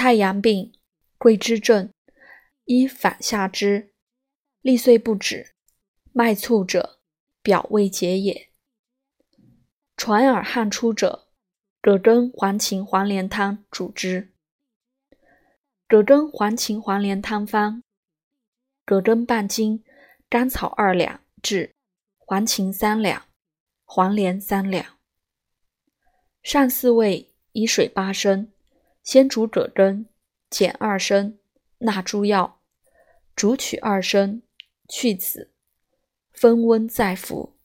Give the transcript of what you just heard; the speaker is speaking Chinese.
太阳病，桂枝症，一反下之，利遂不止，脉促者，表未解也。传耳汗出者，葛根黄芩黄连汤主之。葛根黄芩黄连汤方：葛根半斤，甘草二两至，黄芩三两，黄连三两。上四味，以水八升，先煮葛根，减二升，纳诸药，煮取二升，去子，分温再服。